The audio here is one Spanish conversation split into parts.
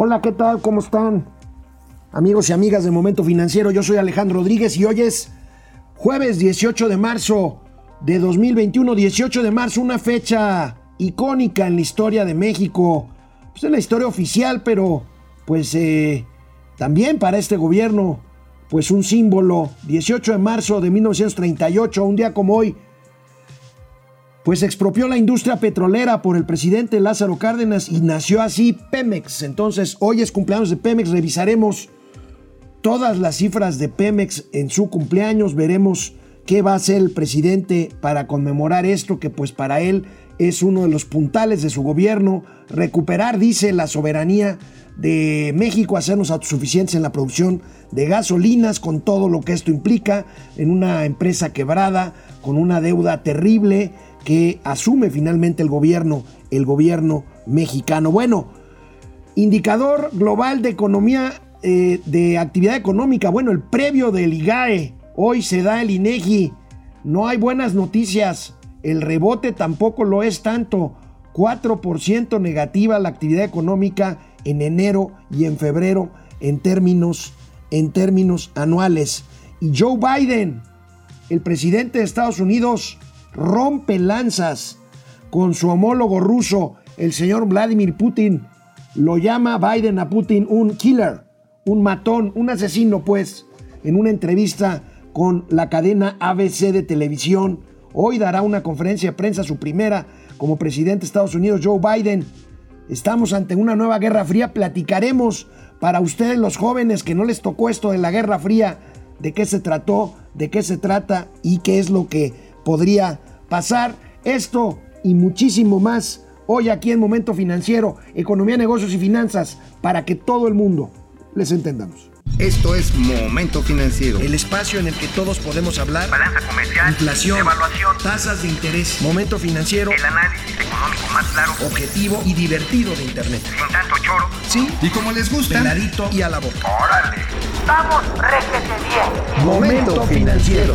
Hola, ¿qué tal? ¿Cómo están? Amigos y amigas de Momento Financiero, yo soy Alejandro Rodríguez y hoy es jueves 18 de marzo de 2021, 18 de marzo, una fecha icónica en la historia de México, pues en la historia oficial, pero pues eh, también para este gobierno, pues un símbolo, 18 de marzo de 1938, un día como hoy, pues expropió la industria petrolera por el presidente Lázaro Cárdenas y nació así Pemex. Entonces, hoy es cumpleaños de Pemex, revisaremos todas las cifras de Pemex en su cumpleaños, veremos qué va a hacer el presidente para conmemorar esto, que pues para él es uno de los puntales de su gobierno, recuperar, dice, la soberanía de México, hacernos autosuficientes en la producción de gasolinas, con todo lo que esto implica, en una empresa quebrada, con una deuda terrible, que asume finalmente el gobierno, el gobierno mexicano. Bueno, indicador global de economía, eh, de actividad económica. Bueno, el previo del IGAE. Hoy se da el INEGI. No hay buenas noticias. El rebote tampoco lo es tanto. 4% negativa la actividad económica en enero y en febrero en términos, en términos anuales. Y Joe Biden, el presidente de Estados Unidos, rompe lanzas con su homólogo ruso, el señor Vladimir Putin. Lo llama Biden a Putin un killer, un matón, un asesino, pues, en una entrevista con la cadena ABC de televisión. Hoy dará una conferencia de prensa, su primera como presidente de Estados Unidos, Joe Biden. Estamos ante una nueva guerra fría. Platicaremos para ustedes los jóvenes que no les tocó esto de la guerra fría, de qué se trató, de qué se trata y qué es lo que podría pasar. Esto y muchísimo más hoy aquí en Momento Financiero, Economía, Negocios y Finanzas, para que todo el mundo les entendamos. Esto es Momento Financiero. El espacio en el que todos podemos hablar. Balanza comercial. Inflación. Evaluación. Tasas de interés. Momento Financiero. El análisis económico más claro. Objetivo y divertido de Internet. Sin tanto choro. Sí. Y como les gusta. Peladito y a la boca. Órale. Vamos, réjete bien. Momento Financiero.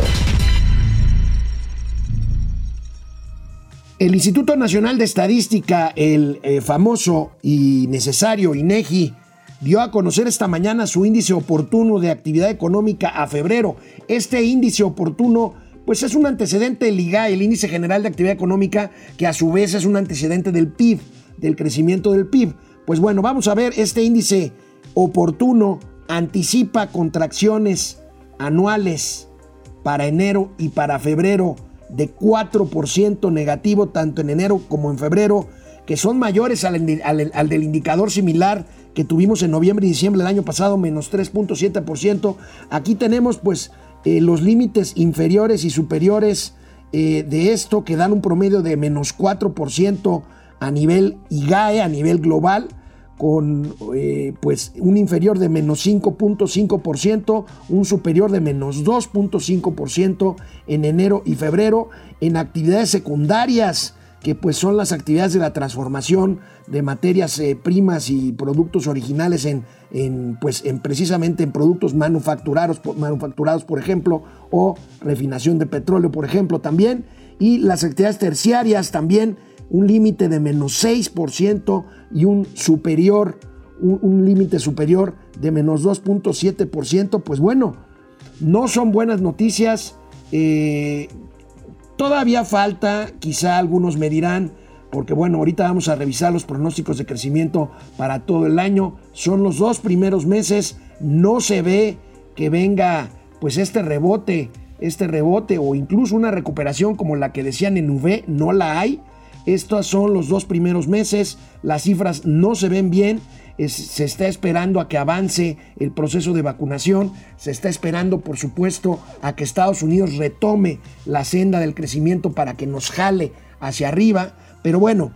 El Instituto Nacional de Estadística, el eh, famoso y necesario INEGI, dio a conocer esta mañana su índice oportuno de actividad económica a febrero. Este índice oportuno, pues es un antecedente del IGA, el índice general de actividad económica, que a su vez es un antecedente del PIB, del crecimiento del PIB. Pues bueno, vamos a ver, este índice oportuno anticipa contracciones anuales para enero y para febrero de 4% negativo tanto en enero como en febrero, que son mayores al, al, del indicador similar que tuvimos en noviembre y diciembre del año pasado, menos 3.7%. Aquí tenemos pues eh, los límites inferiores y superiores eh, de esto que dan un promedio de menos 4% a nivel IGAE, a nivel global con eh, pues un inferior de menos 5.5%, un superior de menos 2.5% en enero y febrero, en actividades secundarias, que pues son las actividades de la transformación de materias eh, primas y productos originales en, en, pues, en precisamente en productos manufacturados, manufacturados, por ejemplo, o refinación de petróleo, por ejemplo, también, y las actividades terciarias también un límite de menos 6% y un superior, un, límite superior de menos 2.7%, pues bueno, no son buenas noticias. Eh, todavía falta, quizá algunos me dirán, porque bueno, ahorita vamos a revisar los pronósticos de crecimiento para todo el año. Son los dos primeros meses, no se ve que venga pues este rebote, este rebote o incluso una recuperación como la que decían en V, no la hay. Estos son los dos primeros meses, las cifras no se ven bien, se está esperando a que avance el proceso de vacunación, se está esperando por supuesto a que Estados Unidos retome la senda del crecimiento para que nos jale hacia arriba, pero bueno,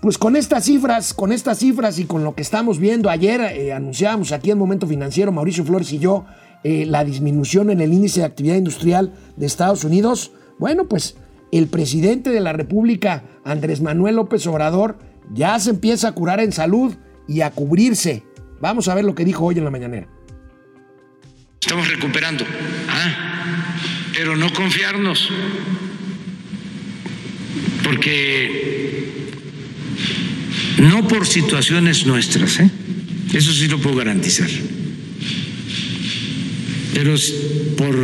pues con estas cifras, con estas cifras y con lo que estamos viendo ayer, eh, anunciábamos aquí en Momento Financiero, Mauricio Flores y yo, eh, la disminución en el índice de actividad industrial de Estados Unidos, bueno, pues el presidente de la República, Andrés Manuel López Obrador, ya se empieza a curar en salud y a cubrirse. Vamos a ver lo que dijo hoy en la mañanera. Estamos recuperando. Ah, pero no confiarnos. Porque No por situaciones nuestras, ¿eh? eso sí lo puedo garantizar. Pero por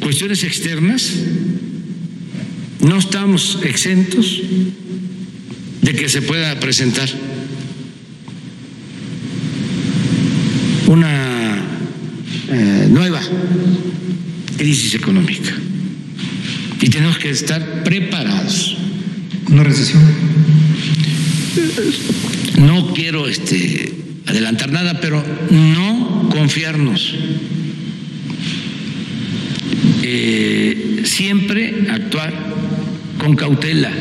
cuestiones externas no estamos exentos de que se pueda presentar una eh, nueva crisis económica y tenemos que estar preparados. ¿Una recesión? No quiero este, adelantar nada, pero no confiarnos. Eh, siempre actuar con cautela.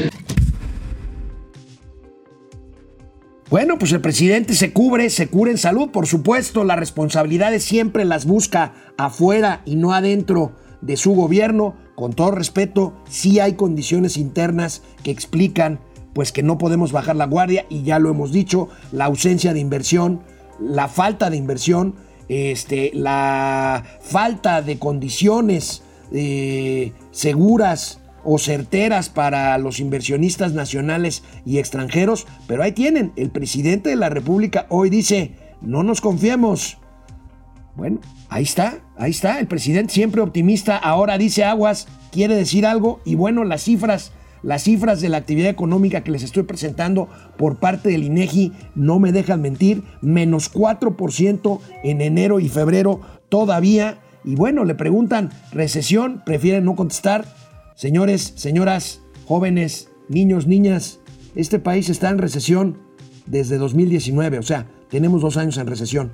Bueno, pues el presidente se cubre, se cura en salud, por supuesto, las responsabilidades siempre las busca afuera y no adentro de su gobierno. Con todo respeto, sí hay condiciones internas que explican pues que no podemos bajar la guardia y ya lo hemos dicho, la ausencia de inversión, la falta de inversión, este, la falta de condiciones eh, seguras o certeras para los inversionistas nacionales y extranjeros, pero ahí tienen, el presidente de la República hoy dice, no nos confiemos. Bueno, ahí está, ahí está, el presidente siempre optimista, ahora dice aguas, quiere decir algo y bueno, las cifras, las cifras de la actividad económica que les estoy presentando por parte del INEGI no me dejan mentir, menos 4% en enero y febrero todavía. Y bueno, le preguntan, recesión, prefieren no contestar, Señores, señoras, jóvenes, niños, niñas, este país está en recesión desde 2019, o sea, tenemos dos años en recesión.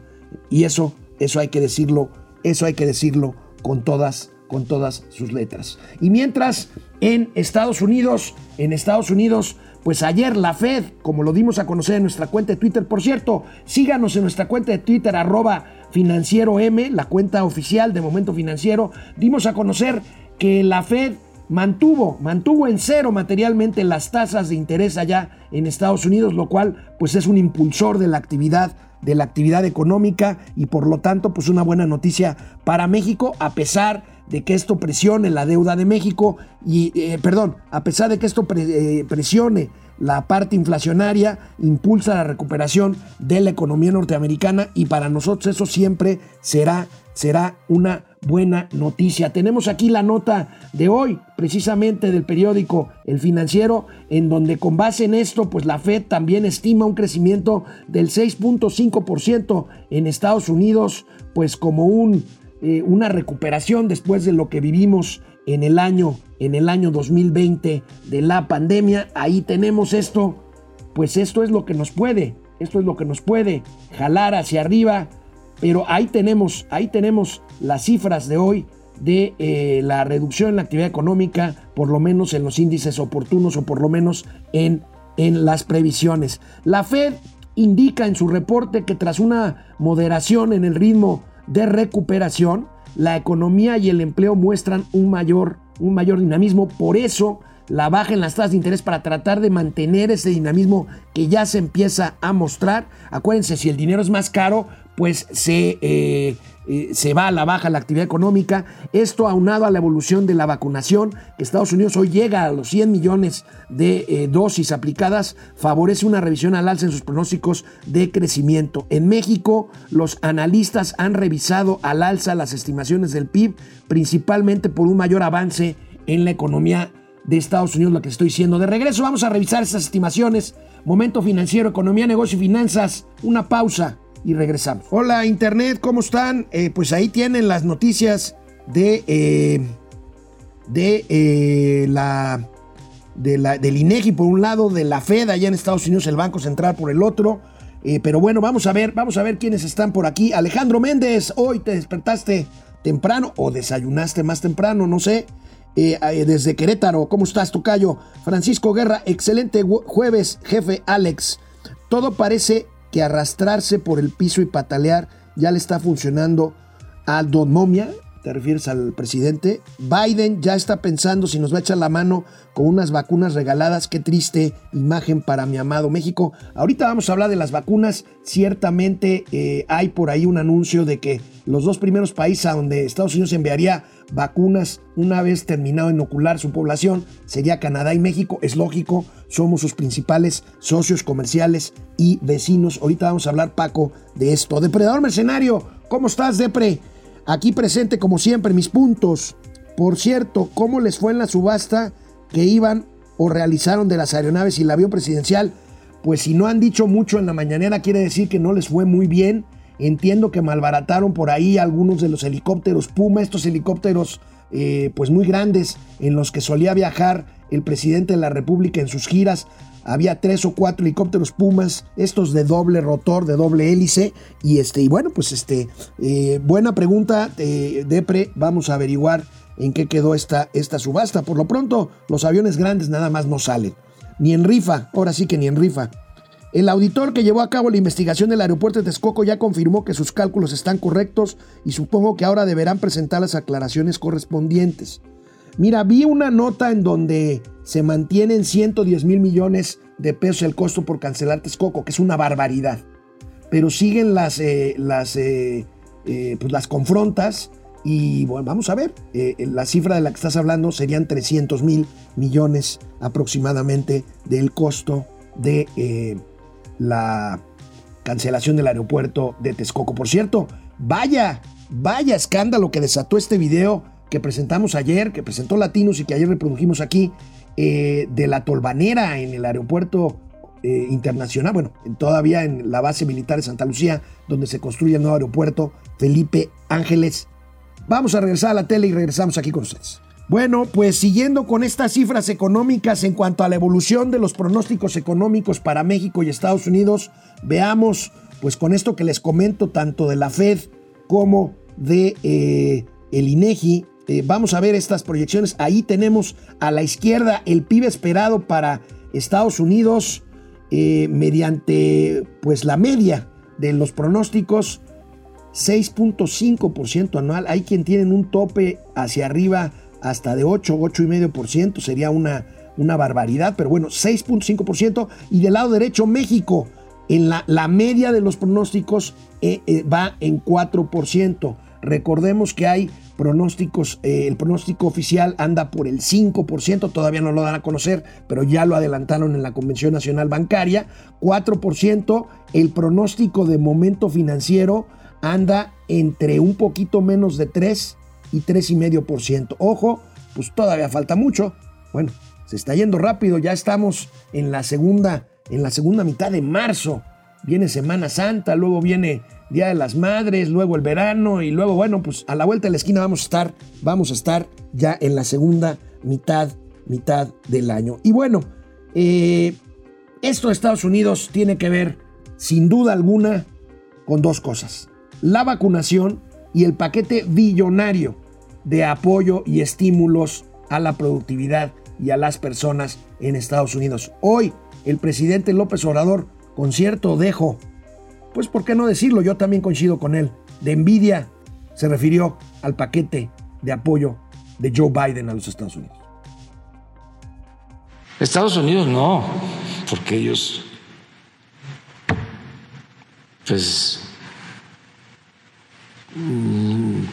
Y eso, eso hay que decirlo, eso hay que decirlo con todas, con todas sus letras. Y mientras en Estados Unidos, en Estados Unidos, pues ayer la Fed, como lo dimos a conocer en nuestra cuenta de Twitter, por cierto, síganos en nuestra cuenta de Twitter, arroba financiero M, la cuenta oficial de Momento Financiero, dimos a conocer que la Fed mantuvo, mantuvo en cero materialmente las tasas de interés allá en Estados Unidos, lo cual pues es un impulsor de la actividad de la actividad económica y por lo tanto pues una buena noticia para México a pesar de que esto presione la deuda de México y eh, perdón, a pesar de que esto eh, presione la parte inflacionaria, impulsa la recuperación de la economía norteamericana y para nosotros eso siempre será será una buena noticia. Tenemos aquí la nota de hoy, precisamente del periódico El Financiero, en donde con base en esto, pues la Fed también estima un crecimiento del 6.5% en Estados Unidos, pues como un, eh, una recuperación después de lo que vivimos en el año en el año 2020 de la pandemia. Ahí tenemos esto, pues esto es lo que nos puede, esto es lo que nos puede jalar hacia arriba pero ahí tenemos, ahí tenemos las cifras de hoy de eh, la reducción en la actividad económica, por lo menos en los índices oportunos o por lo menos en, en las previsiones. La Fed indica en su reporte que tras una moderación en el ritmo de recuperación, la economía y el empleo muestran un mayor, un mayor dinamismo. Por eso, la baja en las tasas de interés para tratar de mantener ese dinamismo que ya se empieza a mostrar. Acuérdense, si el dinero es más caro, pues se, eh, eh, se va a la baja la actividad económica. Esto aunado a la evolución de la vacunación, que Estados Unidos hoy llega a los 100 millones de eh, dosis aplicadas, favorece una revisión al alza en sus pronósticos de crecimiento. En México, los analistas han revisado al alza las estimaciones del PIB, principalmente por un mayor avance en la economía de Estados Unidos, lo que estoy diciendo. De regreso vamos a revisar estas estimaciones. Momento financiero, economía, negocio y finanzas. Una pausa y regresamos. Hola Internet, ¿cómo están? Eh, pues ahí tienen las noticias de, eh, de, eh, la, de la, del INEGI por un lado, de la Fed allá en Estados Unidos, el Banco Central por el otro. pero bueno, vamos a ver, vamos a ver quiénes están por aquí. Alejandro Méndez, hoy te despertaste temprano o desayunaste más temprano, no sé. Desde Querétaro, ¿cómo estás, Tocayo? Francisco Guerra, excelente jueves, jefe Alex. Todo parece que arrastrarse por el piso y patalear ya le está funcionando a Don Momia, te refieres al presidente. Biden ya está pensando si nos va a echar la mano con unas vacunas regaladas. Qué triste imagen para mi amado México. Ahorita vamos a hablar de las vacunas. Ciertamente eh, hay por ahí un anuncio de que los dos primeros países a donde Estados Unidos enviaría vacunas una vez terminado de inocular su población sería Canadá y México. Es lógico, somos sus principales socios comerciales y vecinos. Ahorita vamos a hablar, Paco, de esto. Depredador Mercenario, ¿cómo estás, Depre? Aquí presente, como siempre, mis puntos. Por cierto, ¿cómo les fue en la subasta que iban o realizaron de las aeronaves y el avión presidencial? Pues si no han dicho mucho en la mañanera, quiere decir que no les fue muy bien. Entiendo que malbarataron por ahí algunos de los helicópteros Puma, estos helicópteros eh, pues muy grandes en los que solía viajar el presidente de la República en sus giras. Había tres o cuatro helicópteros Pumas, estos de doble rotor, de doble hélice. Y este, y bueno, pues este, eh, buena pregunta, eh, Depre. Vamos a averiguar en qué quedó esta, esta subasta. Por lo pronto, los aviones grandes nada más no salen. Ni en rifa, ahora sí que ni en rifa. El auditor que llevó a cabo la investigación del aeropuerto de Texcoco ya confirmó que sus cálculos están correctos y supongo que ahora deberán presentar las aclaraciones correspondientes. Mira, vi una nota en donde se mantienen 110 mil millones de pesos el costo por cancelar Texcoco, que es una barbaridad. Pero siguen las, eh, las, eh, eh, pues las confrontas y bueno, vamos a ver, la cifra de la que estás hablando serían 300 mil millones aproximadamente del costo de la cancelación del aeropuerto de Texcoco. Por cierto, vaya, vaya escándalo que desató este video que presentamos ayer, que presentó Latinos y que ayer reprodujimos aquí, eh, de la tolvanera en el aeropuerto eh, internacional, bueno, todavía en la base militar de Santa Lucía, donde se construye el nuevo aeropuerto Felipe Ángeles. Vamos a regresar a la tele y regresamos aquí con ustedes. Bueno, pues siguiendo con estas cifras económicas en cuanto a la evolución de los pronósticos económicos para México y Estados Unidos, veamos pues con esto que les comento tanto de la Fed como de eh, el INEGI. Eh, vamos a ver estas proyecciones. Ahí tenemos a la izquierda el PIB esperado para Estados Unidos eh, mediante pues la media de los pronósticos 6.5% anual. Hay quien tienen un tope hacia arriba hasta de 8, 8,5%, sería una, una barbaridad, pero bueno, 6.5%. Y del lado derecho, México, en la, la media de los pronósticos eh, eh, va en 4%. Recordemos que hay pronósticos, eh, el pronóstico oficial anda por el 5%, todavía no lo dan a conocer, pero ya lo adelantaron en la Convención Nacional Bancaria, 4%, el pronóstico de momento financiero anda entre un poquito menos de 3 y 3,5%. Ojo, pues todavía falta mucho. Bueno, se está yendo rápido, ya estamos en la segunda, en la segunda mitad de marzo. Viene Semana Santa, luego viene Día de las Madres, luego el verano y luego, bueno, pues a la vuelta de la esquina vamos a estar, vamos a estar ya en la segunda mitad, mitad del año. Y bueno, eh, esto de Estados Unidos tiene que ver, sin duda alguna, con dos cosas. La vacunación y el paquete billonario de apoyo y estímulos a la productividad y a las personas en Estados Unidos. Hoy, el presidente López Obrador, con cierto dejo, pues por qué no decirlo, yo también coincido con él, de envidia, se refirió al paquete de apoyo de Joe Biden a los Estados Unidos. Estados Unidos no, porque ellos pues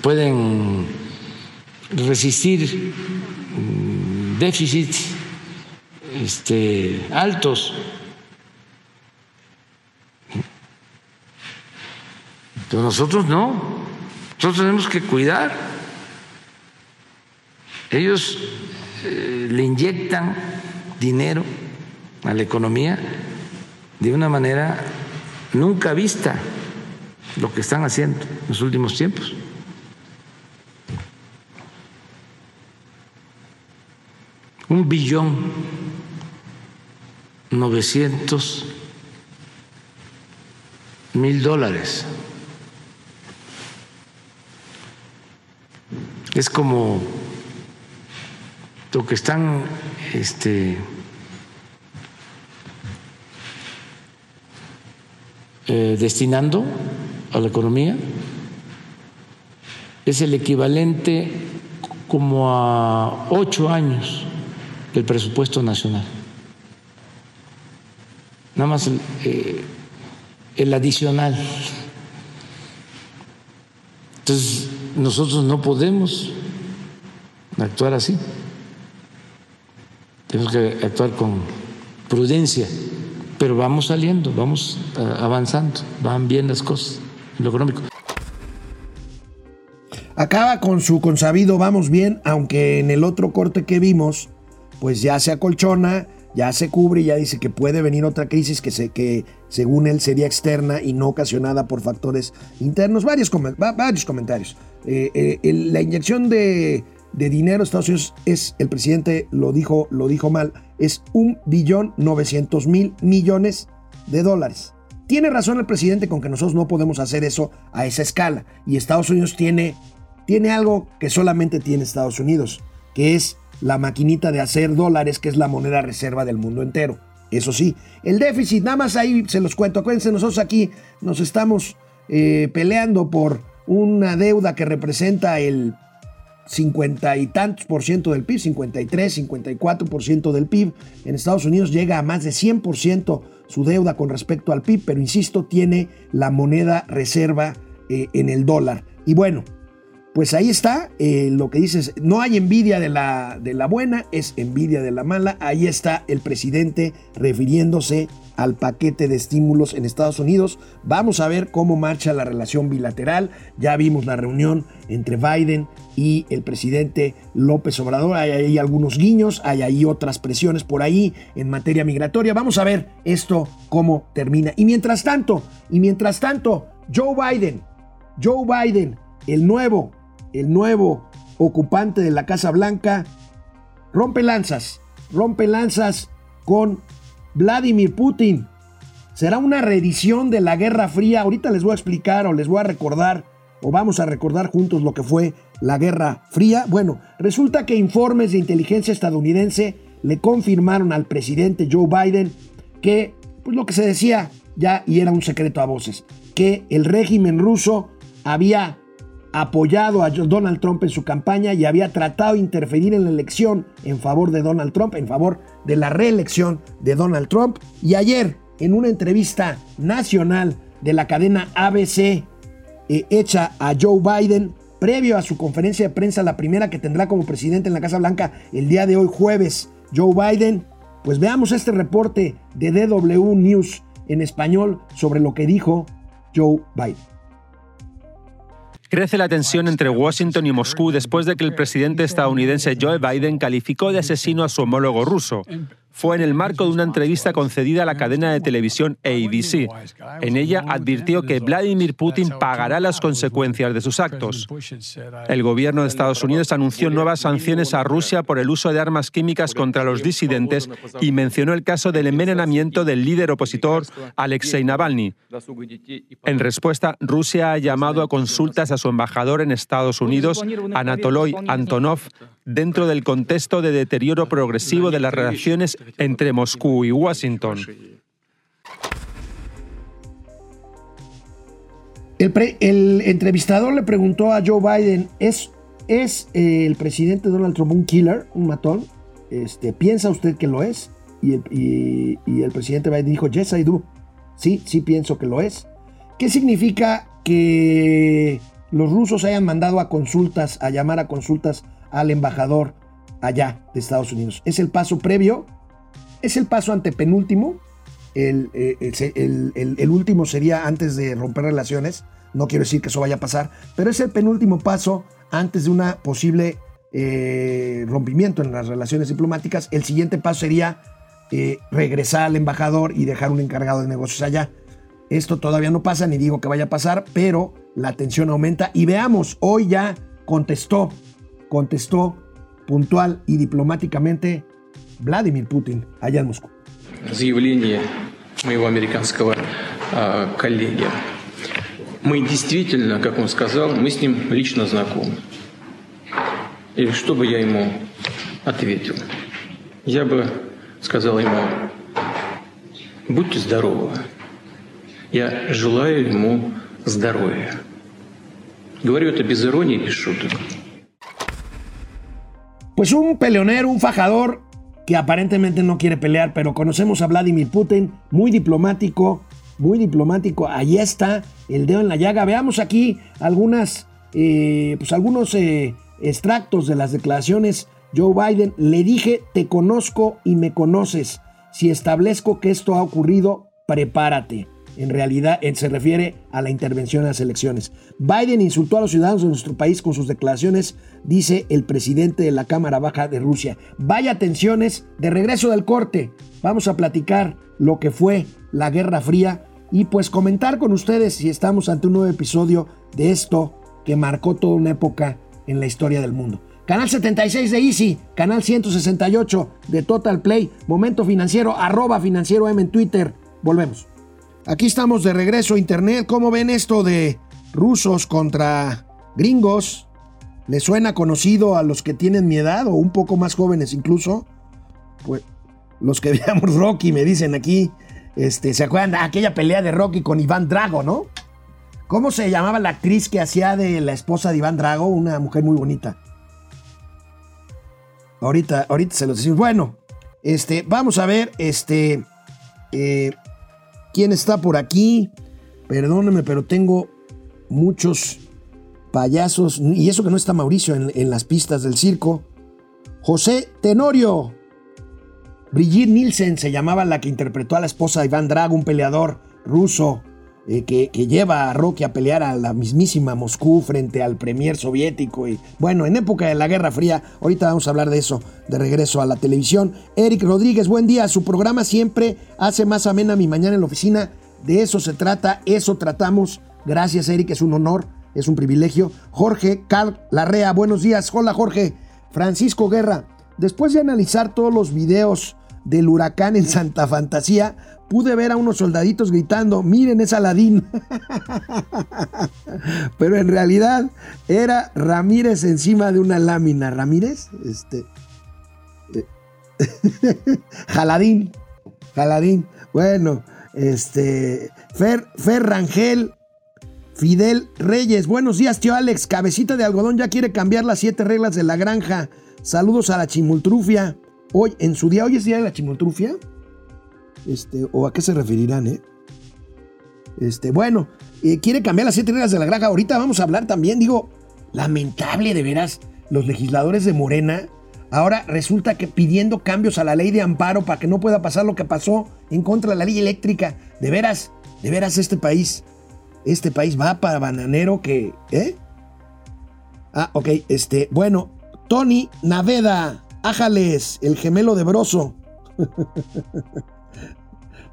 pueden resistir mm, déficits este, altos. Nosotros no, nosotros tenemos que cuidar. Ellos eh, le inyectan dinero a la economía de una manera nunca vista lo que están haciendo en los últimos tiempos. un billón novecientos mil dólares. Es como lo que están este, eh, destinando a la economía. Es el equivalente como a ocho años del presupuesto nacional. Nada más eh, el adicional. Entonces, nosotros no podemos actuar así. Tenemos que actuar con prudencia, pero vamos saliendo, vamos eh, avanzando, van bien las cosas económico. Acaba con su consabido vamos bien, aunque en el otro corte que vimos, pues ya se acolchona, ya se cubre y ya dice que puede venir otra crisis que, se, que según él sería externa y no ocasionada por factores internos. Varios, varios comentarios. Eh, eh, la inyección de, dinero a Estados Unidos es, el presidente lo dijo, lo dijo mal, es un billón 900 mil millones de dólares. Tiene razón el presidente con que nosotros no podemos hacer eso a esa escala. Y Estados Unidos tiene tiene algo que solamente tiene Estados Unidos, que es la maquinita de hacer dólares, que es la moneda reserva del mundo entero. Eso sí, el déficit, nada más ahí se los cuento. Acuérdense, nosotros aquí nos estamos eh, peleando por una deuda que representa el 50 y tantos por ciento del PIB, 53, 54 por ciento del PIB. En Estados Unidos llega a más de 100 por ciento su deuda con respecto al PIB, pero insisto, tiene la moneda reserva eh, en el dólar. Y bueno, pues ahí está eh, lo que dices, no hay envidia de la, de la buena, es envidia de la mala. Ahí está el presidente refiriéndose al paquete de estímulos en Estados Unidos. Vamos a ver cómo marcha la relación bilateral. Ya vimos la reunión entre Biden y el presidente López Obrador. Hay ahí algunos guiños, hay ahí otras presiones por ahí en materia migratoria. Vamos a ver esto cómo termina. Y mientras tanto, y mientras tanto, Joe Biden, Joe Biden, el nuevo el nuevo ocupante de la Casa Blanca, rompe lanzas, rompe lanzas con Vladimir Putin. Será una reedición de la Guerra Fría. Ahorita les voy a explicar o les voy a recordar o vamos a recordar juntos lo que fue la Guerra Fría. Bueno, resulta que informes de inteligencia estadounidense le confirmaron al presidente Joe Biden que, pues lo que se decía ya y era un secreto a voces, que el régimen ruso había apoyado a Donald Trump en su campaña y había tratado de interferir en la elección en favor de Donald Trump, en favor de la reelección de Donald Trump. Y ayer, en una entrevista nacional de la cadena ABC eh, hecha a Joe Biden, previo a su conferencia de prensa, la primera que tendrá como presidente en la Casa Blanca el día de hoy jueves, Joe Biden, pues veamos este reporte de DW News en español sobre lo que dijo Joe Biden. Crece la tensión entre Washington y Moscú después de que el presidente estadounidense Joe Biden calificó de asesino a su homólogo ruso fue en el marco de una entrevista concedida a la cadena de televisión ABC. En ella advirtió que Vladimir Putin pagará las consecuencias de sus actos. El gobierno de Estados Unidos anunció nuevas sanciones a Rusia por el uso de armas químicas contra los disidentes y mencionó el caso del envenenamiento del líder opositor Alexei Navalny. En respuesta, Rusia ha llamado a consultas a su embajador en Estados Unidos, Anatoly Antonov, dentro del contexto de deterioro progresivo de las relaciones entre Moscú y Washington. El, entrevistador le preguntó a Joe Biden, ¿es, es eh, el presidente Donald Trump un killer, un matón? Este, ¿Piensa usted que lo es? Y el, y el presidente Biden dijo, yes, I do. Sí, sí pienso que lo es. ¿Qué significa que los rusos hayan mandado a consultas, a llamar a consultas al embajador allá de Estados Unidos. Es el paso previo, es el paso antepenúltimo. El, eh, el, último sería antes de romper relaciones. No quiero decir que eso vaya a pasar, pero es el penúltimo paso antes de una posible eh, rompimiento en las relaciones diplomáticas. El siguiente paso sería eh, regresar al embajador y dejar un encargado de negocios allá. Esto todavía no pasa, ni digo que vaya a pasar, pero la tensión aumenta. Y veamos, hoy ya contestó contestó puntual y diplomáticamente Vladimir Putin allá en Moscú. Заявление моего американского э, коллеги. Мы действительно, как он сказал, мы с ним лично знакомы. И что бы я ему ответил? Я бы сказал ему, будьте здоровы. Я желаю ему здоровья. Говорю это без иронии, без шуток. Pues un peleonero, un fajador que aparentemente no quiere pelear, pero conocemos a Vladimir Putin, muy diplomático, muy diplomático. Ahí está el dedo en la llaga. Veamos aquí algunas, eh, pues algunos eh, extractos de las declaraciones Joe Biden, le dije, te conozco y me conoces. Si establezco que esto ha ocurrido, prepárate. En realidad él se refiere a la intervención en las elecciones. Biden insultó a los ciudadanos de nuestro país con sus declaraciones, dice el presidente de la Cámara Baja de Rusia. Vaya tensiones, de regreso del corte, vamos a platicar lo que fue la Guerra Fría y pues comentar con ustedes si estamos ante un nuevo episodio de esto que marcó toda una época en la historia del mundo. Canal 76 de Easy, canal 168 de Total Play, Momento Financiero, arroba financiero M en Twitter. Volvemos. Aquí estamos de regreso a Internet. ¿Cómo ven esto de rusos contra gringos? ¿Les suena conocido a los que tienen mi edad o un poco más jóvenes incluso? Pues los que veamos Rocky me dicen aquí, este, ¿se acuerdan de aquella pelea de Rocky con Iván Drago, no? ¿Cómo se llamaba la actriz que hacía de la esposa de Iván Drago? Una mujer muy bonita. Ahorita, ahorita se los decimos. Bueno, este, vamos a ver, este, eh, quién está por aquí. Perdónenme, pero tengo muchos payasos. Y eso que no está Mauricio en, en las pistas del circo. José Tenorio. Brigitte Nielsen se llamaba la que interpretó a la esposa de Iván Drago, un peleador ruso eh, que, lleva a Rocky a pelear a la mismísima Moscú frente al premier soviético. Y bueno, en época de la Guerra Fría, ahorita vamos a hablar de eso, de regreso a la televisión. Eric Rodríguez, buen día. Su programa siempre hace más amena mi mañana en la oficina. De eso se trata, eso tratamos. Gracias, Eric, es un honor, es un privilegio. Jorge Cal Larrea, buenos días. Hola, Jorge. Francisco Guerra, después de analizar todos los videos del huracán en Santa Fantasía, pude ver a unos soldaditos gritando, miren es Aladín. Pero en realidad era Ramírez encima de una lámina. Ramírez, este... Jaladín, Jaladín. Bueno, este... Fer, Fer Rangel, Fidel Reyes. Buenos días, tío Alex. Cabecita de algodón ya quiere cambiar las siete reglas de la granja. Saludos a la chimultrufia. Hoy, en su día, hoy es día de la chimoltrufia. Este, o a qué se referirán, ¿eh? Este, bueno, eh, quiere cambiar las siete reglas de la granja. Ahorita vamos a hablar también, digo, lamentable de veras, los legisladores de Morena. Ahora resulta que pidiendo cambios a la ley de amparo para que no pueda pasar lo que pasó en contra de la ley eléctrica. De veras, de veras este país, este país va para bananero que, ¿eh? Ah, ok, este, bueno, Tony Naveda, Ájales, el gemelo de Broso.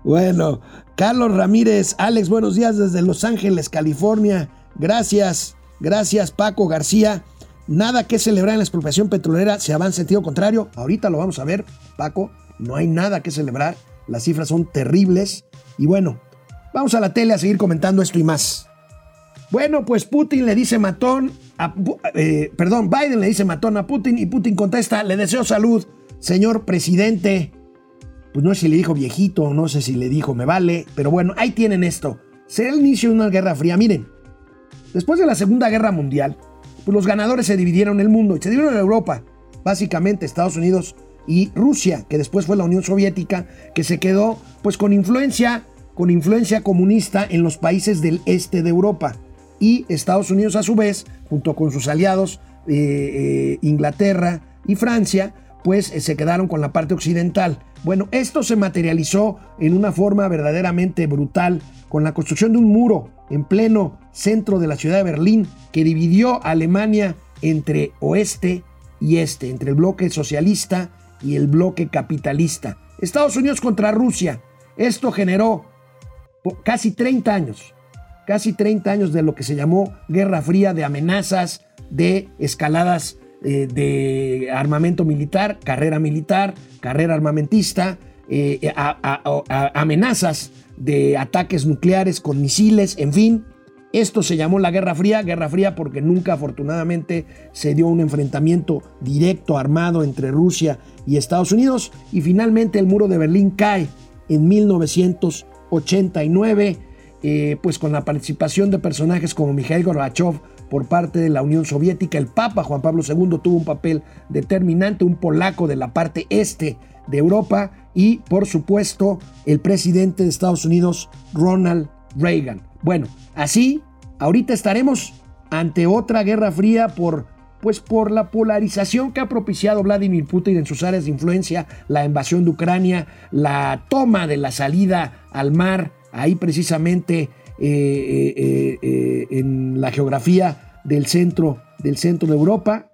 bueno, Carlos Ramírez, Alex, buenos días desde Los Ángeles, California. Gracias, gracias Paco García. Nada que celebrar en la expropiación petrolera, se va en sentido contrario. Ahorita lo vamos a ver, Paco. No hay nada que celebrar. Las cifras son terribles. Y bueno, vamos a la tele a seguir comentando esto y más. Bueno, pues Putin le dice matón, eh, perdón, Biden le dice matón a Putin y Putin contesta, le deseo salud, señor presidente. Pues no sé si le dijo viejito, no sé si le dijo me vale, pero bueno, ahí tienen esto. Será el inicio de una guerra fría. Miren, después de la Segunda Guerra Mundial, pues los ganadores se dividieron el mundo y se dividieron en Europa, básicamente Estados Unidos y Rusia, que después fue la Unión Soviética, que se quedó pues con influencia, con influencia comunista en los países del este de Europa y Estados Unidos a su vez, junto con sus aliados eh, eh, Inglaterra y Francia, pues eh, se quedaron con la parte occidental. Bueno, esto se materializó en una forma verdaderamente brutal con la construcción de un muro en pleno centro de la ciudad de Berlín que dividió a Alemania entre oeste y este, entre el bloque socialista y el bloque capitalista. Estados Unidos contra Rusia. Esto generó casi 30 años casi 30 años de lo que se llamó Guerra Fría, de amenazas, de escaladas eh, de armamento militar, carrera militar, carrera armamentista, eh, amenazas de ataques nucleares con misiles, en fin. Esto se llamó la Guerra Fría, Guerra Fría porque nunca afortunadamente se dio un enfrentamiento directo armado entre Rusia y Estados Unidos y finalmente el muro de Berlín cae en 1989 eh, pues con la participación de personajes como Mikhail Gorbachev por parte de la Unión Soviética, el Papa Juan Pablo II tuvo un papel determinante, un polaco de la parte este de Europa y por supuesto el presidente de Estados Unidos, Ronald Reagan. Bueno, así, ahorita estaremos ante otra guerra fría por pues por la polarización que ha propiciado Vladimir Putin en sus áreas de influencia, la invasión de Ucrania, la toma de la salida al mar, ahí precisamente en la geografía del centro, del centro de Europa.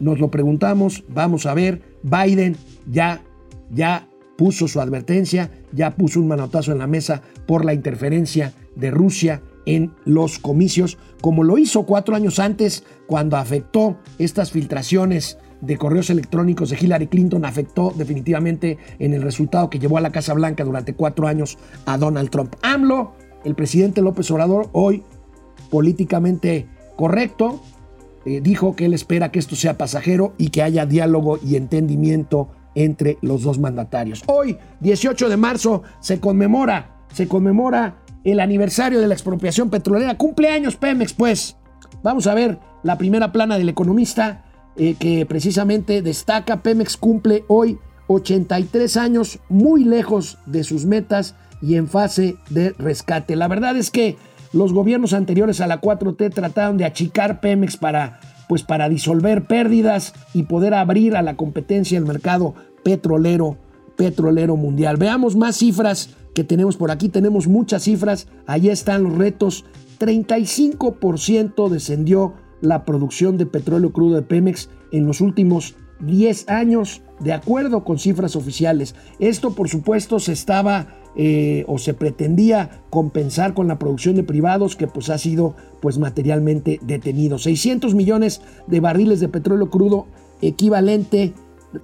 Nos lo preguntamos, vamos a ver, Biden ya, ya puso su advertencia, ya puso un manotazo en la mesa por la interferencia de Rusia en los comicios, como lo hizo cuatro años antes cuando afectó estas filtraciones de correos electrónicos de Hillary Clinton, afectó definitivamente en el resultado que llevó a la Casa Blanca durante cuatro años a Donald Trump. AMLO, el presidente López Obrador, hoy políticamente correcto, eh, dijo que él espera que esto sea pasajero y que haya diálogo y entendimiento entre los dos mandatarios. Hoy, 18 de marzo, se conmemora, se conmemora el aniversario de la expropiación petrolera. Cumpleaños Pemex, pues. Vamos a ver la primera plana del economista eh, que precisamente destaca. Pemex cumple hoy 83 años, muy lejos de sus metas y en fase de rescate. La verdad es que los gobiernos anteriores a la 4T trataron de achicar Pemex para, pues para disolver pérdidas y poder abrir a la competencia el mercado petrolero, petrolero mundial. Veamos más cifras que tenemos por aquí. Tenemos muchas cifras. Ahí están los retos. 35% descendió la producción de petróleo crudo de Pemex en los últimos 10 años, de acuerdo con cifras oficiales. Esto, por supuesto, se estaba eh, o se pretendía compensar con la producción de privados que pues ha sido pues materialmente detenido. 600 millones de barriles de petróleo crudo equivalente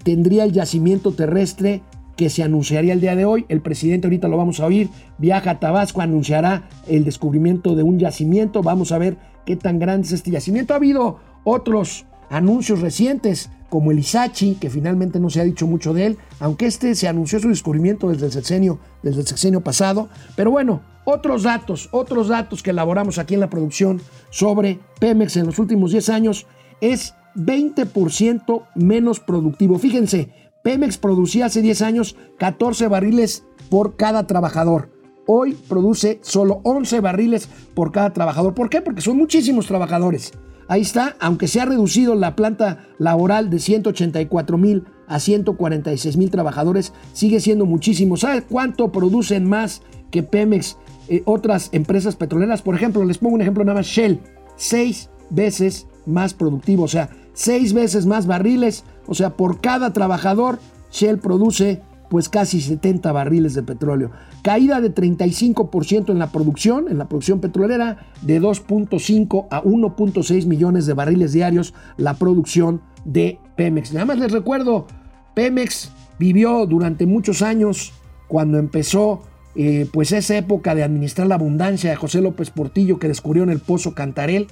tendría el yacimiento terrestre que se anunciaría el día de hoy. El presidente ahorita lo vamos a oír, viaja a Tabasco, anunciará el descubrimiento de un yacimiento. Vamos a ver qué tan grande es este yacimiento. Ha habido otros anuncios recientes, como el Isachi, que finalmente no se ha dicho mucho de él, aunque este se anunció su descubrimiento desde el sexenio, desde el sexenio pasado. Pero bueno, otros datos, otros datos que elaboramos aquí en la producción sobre Pemex en los últimos 10 años es 20% menos productivo. Fíjense, Pemex producía hace 10 años 14 barriles por cada trabajador. Hoy produce solo 11 barriles por cada trabajador. ¿Por qué? Porque son muchísimos trabajadores. Ahí está, aunque se ha reducido la planta laboral de 184 mil a 146 mil trabajadores, sigue siendo muchísimo. ¿Sabe cuánto producen más que Pemex eh, otras empresas petroleras? Por ejemplo, les pongo un ejemplo nada más, Shell, seis veces más productivo, o sea, seis veces más barriles, o sea, por cada trabajador, Shell produce pues casi 70 barriles de petróleo. Caída de 35% en la producción, en la producción petrolera, de 2.5 a 1.6 millones de barriles diarios la producción de Pemex. Nada más les recuerdo, Pemex vivió durante muchos años cuando empezó eh, pues esa época de administrar la abundancia de José López Portillo que descubrió en el pozo Cantarel.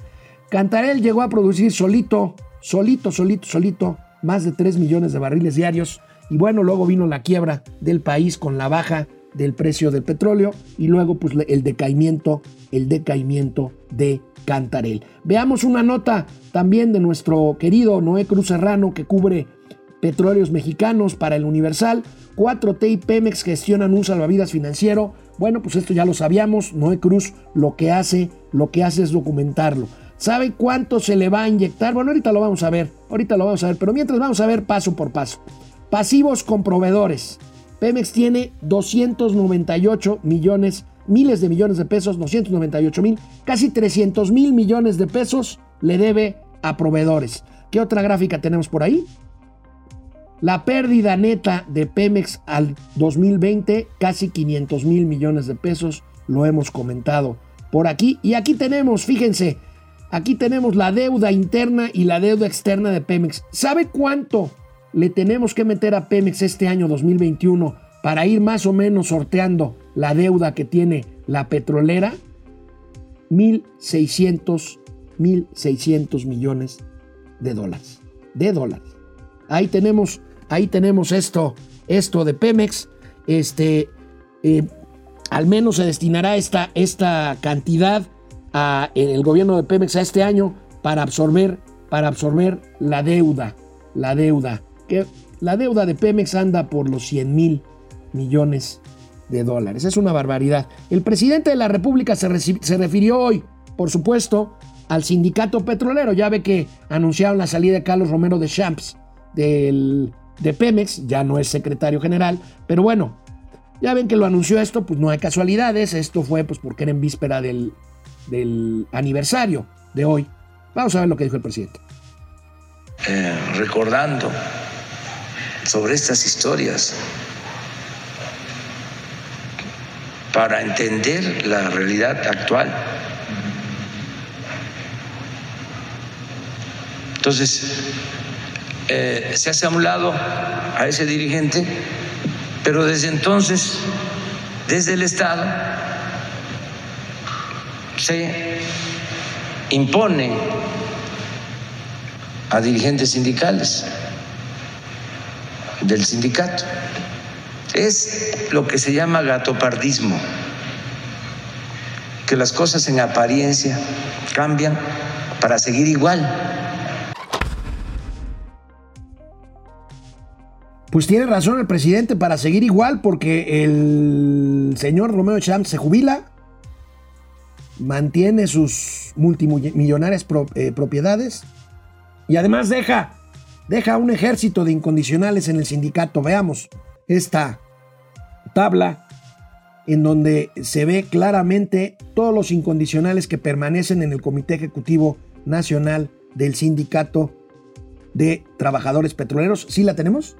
Cantarel llegó a producir solito, solito, solito, solito, más de 3 millones de barriles diarios. Y bueno, luego vino la quiebra del país con la baja del precio del petróleo y luego pues el decaimiento, el decaimiento de Cantarel. Veamos una nota también de nuestro querido Noé Cruz Serrano que cubre petróleos mexicanos para el Universal. 4T y Pemex gestionan un salvavidas financiero. Bueno, pues esto ya lo sabíamos. Noé Cruz lo que hace, lo que hace es documentarlo. ¿Sabe cuánto se le va a inyectar? Bueno, ahorita lo vamos a ver, ahorita lo vamos a ver, pero mientras vamos a ver paso por paso. Pasivos con proveedores. Pemex tiene 298 millones, miles de millones de pesos, 298 mil, casi 300 mil millones de pesos le debe a proveedores. ¿Qué otra gráfica tenemos por ahí? La pérdida neta de Pemex al 2020, casi 500 mil millones de pesos, lo hemos comentado por aquí. Y aquí tenemos, fíjense, Aquí tenemos la deuda interna y la deuda externa de Pemex. ¿Sabe cuánto le tenemos que meter a Pemex este año 2021 para ir más o menos sorteando la deuda que tiene la petrolera? 1.600, 1.600 millones de dólares. De dólares. Ahí tenemos, ahí tenemos esto, esto de Pemex. Este, eh, al menos se destinará esta, esta cantidad en el gobierno de Pemex a este año para absorber, para absorber la deuda, la deuda, que la deuda de Pemex anda por los 100 mil millones de dólares. Es una barbaridad. El presidente de la República se, se refirió hoy, por supuesto, al sindicato petrolero. Ya ve que anunciaron la salida de Carlos Romero de Champs del, de Pemex, ya no es secretario general, pero bueno, ya ven que lo anunció esto, pues no hay casualidades, esto fue pues porque era en víspera del, del aniversario de hoy. Vamos a ver lo que dijo el presidente. Eh, recordando sobre estas historias para entender la realidad actual. Entonces, eh, se hace a un lado a ese dirigente, pero desde entonces, desde el Estado, se impone a dirigentes sindicales del sindicato. Es lo que se llama gatopardismo, que las cosas en apariencia cambian para seguir igual. Pues tiene razón el presidente para seguir igual porque el señor Romeo Champs se jubila, mantiene sus multimillonarias eh, propiedades y además deja, deja un ejército de incondicionales en el sindicato. Veamos esta tabla en donde se ve claramente todos los incondicionales que permanecen en el Comité Ejecutivo Nacional del Sindicato de Trabajadores Petroleros. ¿Sí la tenemos?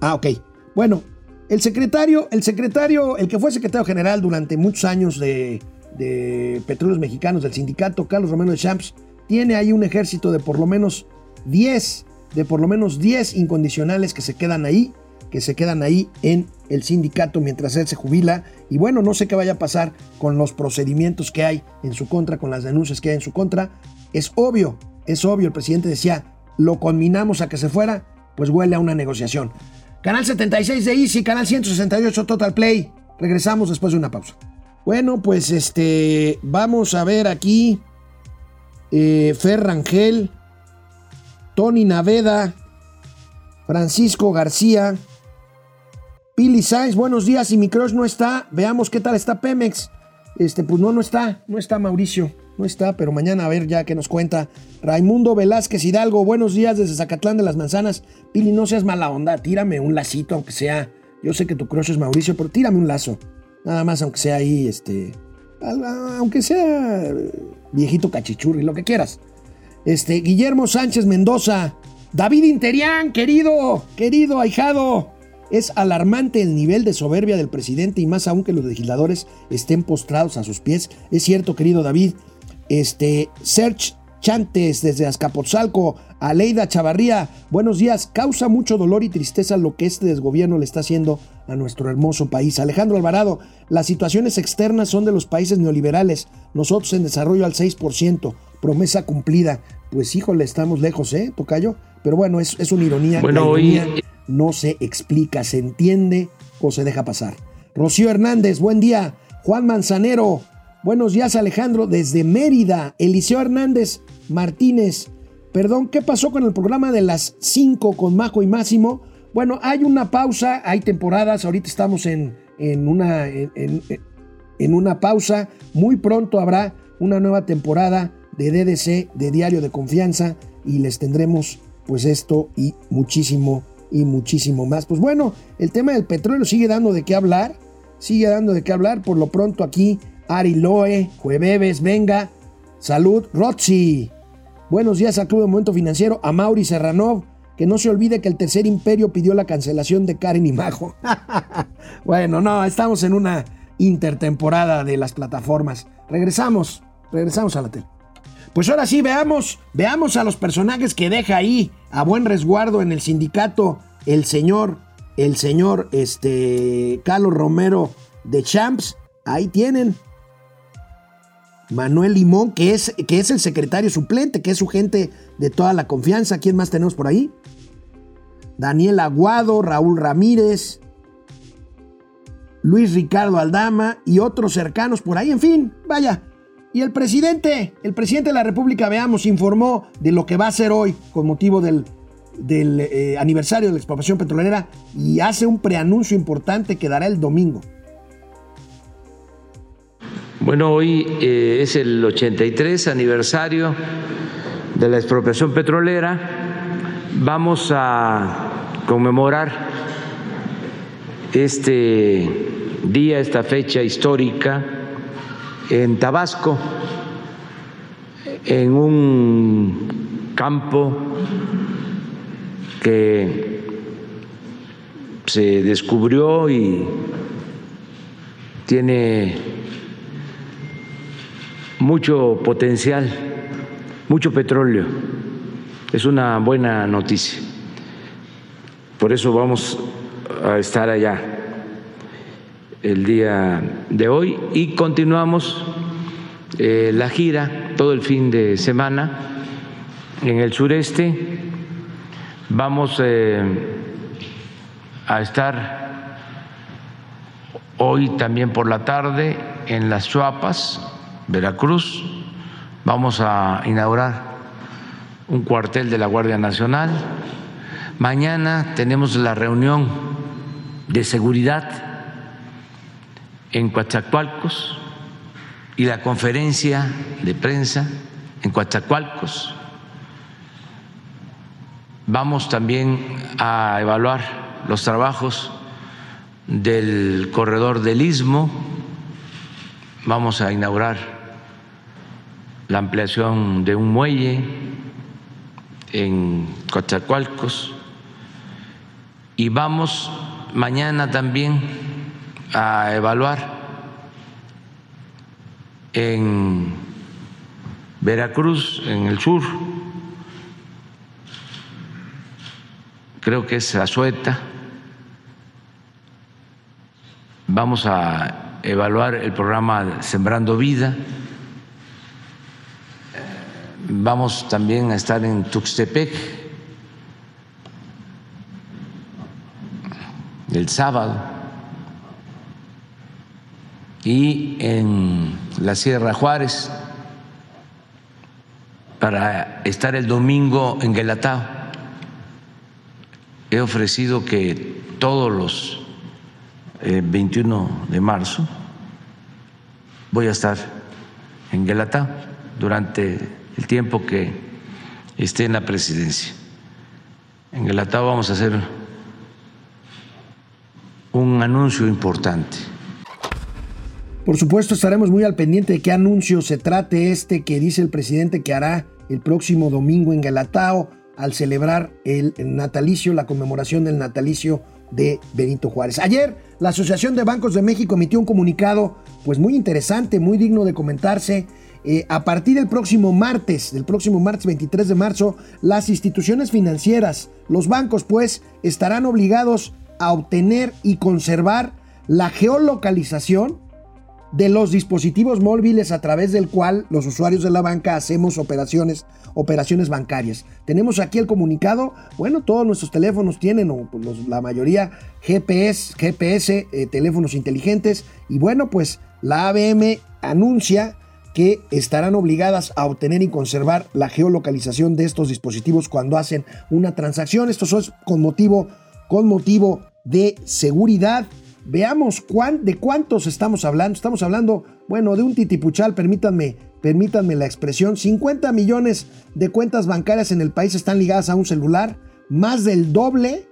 Ah, ok. Bueno, el secretario, el secretario, el que fue secretario general durante muchos años de, de Petróleos Mexicanos del sindicato, Carlos Romero de Champs, tiene ahí un ejército de por lo menos 10, de por lo menos 10 incondicionales que se quedan ahí, que se quedan ahí en el sindicato mientras él se jubila. Y bueno, no sé qué vaya a pasar con los procedimientos que hay en su contra, con las denuncias que hay en su contra. Es obvio, es obvio, el presidente decía, lo combinamos a que se fuera, pues huele a una negociación. Canal 76 de Easy, canal 168 Total Play. Regresamos después de una pausa. Bueno, pues este, vamos a ver aquí. Eh, Ferrangel, Tony Naveda, Francisco García, Pili Sainz, buenos días. Y mi crush no está. Veamos qué tal está Pemex. Este, pues no, no está. No está Mauricio. No está, pero mañana a ver ya qué nos cuenta. Raimundo Velázquez Hidalgo, buenos días desde Zacatlán de las Manzanas. Pili, no seas mala onda, tírame un lacito, aunque sea. Yo sé que tu crush es Mauricio, pero tírame un lazo. Nada más, aunque sea ahí, este. Aunque sea viejito cachichurri, lo que quieras. Este, Guillermo Sánchez Mendoza. David Interián, querido, querido ahijado. Es alarmante el nivel de soberbia del presidente y más aún que los legisladores estén postrados a sus pies. Es cierto, querido David, este, Serge Chantes desde Azcapotzalco, Aleida Chavarría, buenos días. Causa mucho dolor y tristeza lo que este desgobierno le está haciendo a nuestro hermoso país. Alejandro Alvarado, las situaciones externas son de los países neoliberales, nosotros en desarrollo al 6%, promesa cumplida. Pues híjole, estamos lejos, ¿eh, Tocayo? Pero bueno, es, es una ironía. Bueno, hoy... no se explica, se entiende o se deja pasar. Rocío Hernández, buen día. Juan Manzanero, Buenos días Alejandro, desde Mérida. Eliseo Hernández Martínez. Perdón, ¿qué pasó con el programa de las 5 con Majo y Máximo? Bueno, hay una pausa, hay temporadas, ahorita estamos en, en una, en, en una pausa. Muy pronto habrá una nueva temporada de DDC, de Diario de Confianza, y les tendremos pues esto y muchísimo y muchísimo más. Pues bueno, el tema del petróleo sigue dando de qué hablar, sigue dando de qué hablar. Por lo pronto aquí Ari Loe, Jueves, venga. Salud, Roxy. Buenos días al Club de Momento Financiero, a Mauri Serranov. Que no se olvide que el Tercer Imperio pidió la cancelación de Karen y Majo. bueno, no, estamos en una intertemporada de las plataformas. Regresamos, regresamos a la tele. Pues ahora sí, veamos, veamos a los personajes que deja ahí a buen resguardo en el sindicato el señor, el señor, este, Carlos Romero de Champs. Ahí tienen, Manuel Limón, que es, que es el secretario suplente, que es su gente de toda la confianza. ¿Quién más tenemos por ahí? Daniel Aguado, Raúl Ramírez, Luis Ricardo Aldama y otros cercanos por ahí. En fin, vaya. Y el presidente, el presidente de la República, veamos, informó de lo que va a hacer hoy con motivo del, eh, aniversario de la expropiación petrolera y hace un preanuncio importante que dará el domingo. Bueno, hoy eh, es el 83 aniversario de la expropiación petrolera. Vamos a conmemorar este día, esta fecha histórica en Tabasco, en un campo que se descubrió y tiene mucho potencial, mucho petróleo. Es una buena noticia. Por eso vamos a estar allá el día de hoy y continuamos eh, la gira todo el fin de semana en el sureste. Vamos eh, a estar hoy también por la tarde en las Chuapas, Veracruz. Vamos a inaugurar un cuartel de la Guardia Nacional. Mañana tenemos la reunión de seguridad en Coatzacoalcos y la conferencia de prensa en Coatzacoalcos. Vamos también a evaluar los trabajos del corredor del Istmo. Vamos a inaugurar la ampliación de un muelle en Coatzacoalcos y vamos mañana también a evaluar en Veracruz, en el sur, creo que es Azueta, vamos a evaluar el programa Sembrando Vida, vamos también a estar en Tuxtepec el sábado y en la Sierra Juárez para estar el domingo en Guelatao. He ofrecido que todos los 21 eh, de marzo voy a estar en Guelatao durante el tiempo que esté en la presidencia. En Guelatao vamos a hacer un anuncio importante por supuesto, estaremos muy al pendiente de qué anuncio se trate este que dice el presidente que hará el próximo domingo en Galatao al celebrar el natalicio, la conmemoración del natalicio de Benito Juárez. Ayer, la Asociación de Bancos de México emitió un comunicado, pues muy interesante, muy digno de comentarse. Eh, a partir del próximo martes, del próximo martes 23 de marzo, las instituciones financieras, los bancos, pues, estarán obligados a obtener y conservar la geolocalización de los dispositivos móviles a través del cual los usuarios de la banca hacemos operaciones, operaciones bancarias. Tenemos aquí el comunicado, bueno, todos nuestros teléfonos tienen, o la mayoría, GPS, GPS, eh, teléfonos inteligentes, y bueno, pues la ABM anuncia que estarán obligadas a obtener y conservar la geolocalización de estos dispositivos cuando hacen una transacción. Esto es con motivo, con motivo de seguridad Veamos cuán, de cuántos estamos hablando. Estamos hablando, bueno, de un titipuchal, permítanme, permítanme la expresión. 50 millones de cuentas bancarias en el país están ligadas a un celular, más del doble